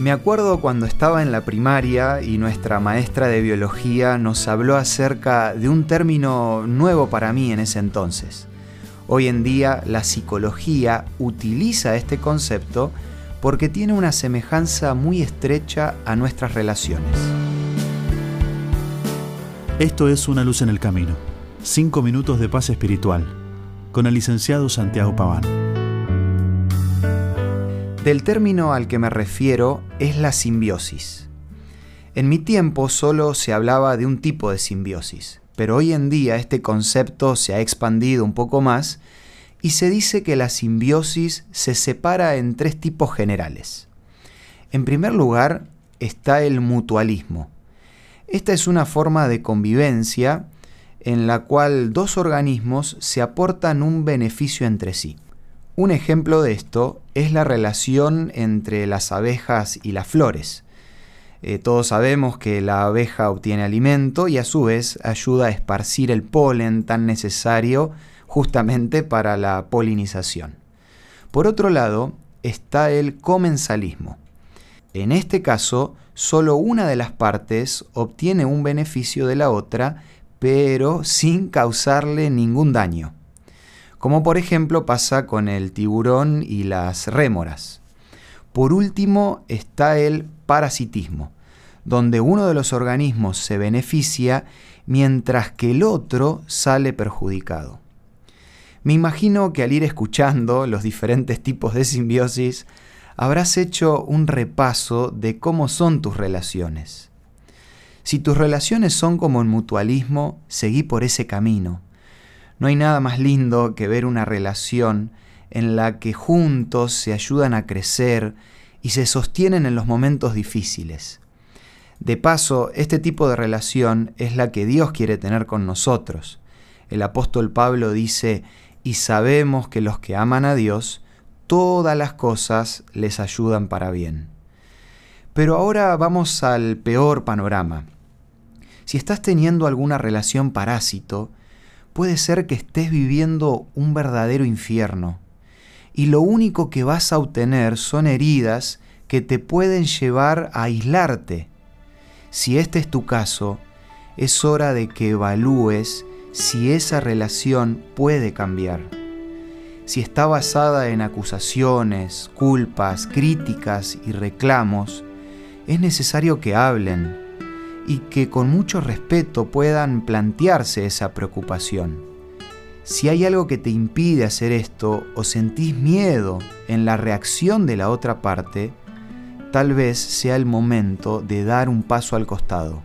Me acuerdo cuando estaba en la primaria y nuestra maestra de biología nos habló acerca de un término nuevo para mí en ese entonces. Hoy en día la psicología utiliza este concepto porque tiene una semejanza muy estrecha a nuestras relaciones. Esto es Una luz en el camino. Cinco minutos de paz espiritual. Con el licenciado Santiago Paván. Del término al que me refiero es la simbiosis. En mi tiempo solo se hablaba de un tipo de simbiosis, pero hoy en día este concepto se ha expandido un poco más y se dice que la simbiosis se separa en tres tipos generales. En primer lugar está el mutualismo. Esta es una forma de convivencia en la cual dos organismos se aportan un beneficio entre sí. Un ejemplo de esto es la relación entre las abejas y las flores. Eh, todos sabemos que la abeja obtiene alimento y a su vez ayuda a esparcir el polen tan necesario justamente para la polinización. Por otro lado, está el comensalismo. En este caso, solo una de las partes obtiene un beneficio de la otra, pero sin causarle ningún daño. Como por ejemplo pasa con el tiburón y las rémoras. Por último está el parasitismo, donde uno de los organismos se beneficia mientras que el otro sale perjudicado. Me imagino que al ir escuchando los diferentes tipos de simbiosis, habrás hecho un repaso de cómo son tus relaciones. Si tus relaciones son como en mutualismo, seguí por ese camino. No hay nada más lindo que ver una relación en la que juntos se ayudan a crecer y se sostienen en los momentos difíciles. De paso, este tipo de relación es la que Dios quiere tener con nosotros. El apóstol Pablo dice, y sabemos que los que aman a Dios, todas las cosas les ayudan para bien. Pero ahora vamos al peor panorama. Si estás teniendo alguna relación parásito, puede ser que estés viviendo un verdadero infierno y lo único que vas a obtener son heridas que te pueden llevar a aislarte. Si este es tu caso, es hora de que evalúes si esa relación puede cambiar. Si está basada en acusaciones, culpas, críticas y reclamos, es necesario que hablen y que con mucho respeto puedan plantearse esa preocupación. Si hay algo que te impide hacer esto o sentís miedo en la reacción de la otra parte, tal vez sea el momento de dar un paso al costado.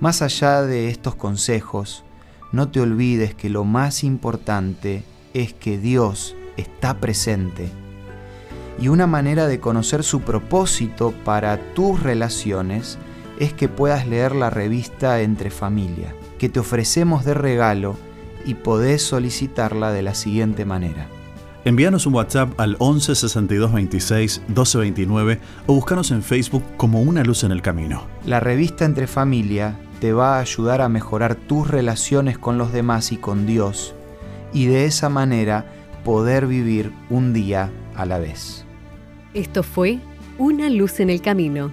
Más allá de estos consejos, no te olvides que lo más importante es que Dios está presente. Y una manera de conocer su propósito para tus relaciones es que puedas leer la revista Entre Familia, que te ofrecemos de regalo y podés solicitarla de la siguiente manera. Envíanos un WhatsApp al 11 62 26 12 29 o búscanos en Facebook como Una Luz en el Camino. La revista Entre Familia te va a ayudar a mejorar tus relaciones con los demás y con Dios y de esa manera poder vivir un día a la vez. Esto fue Una luz en el camino.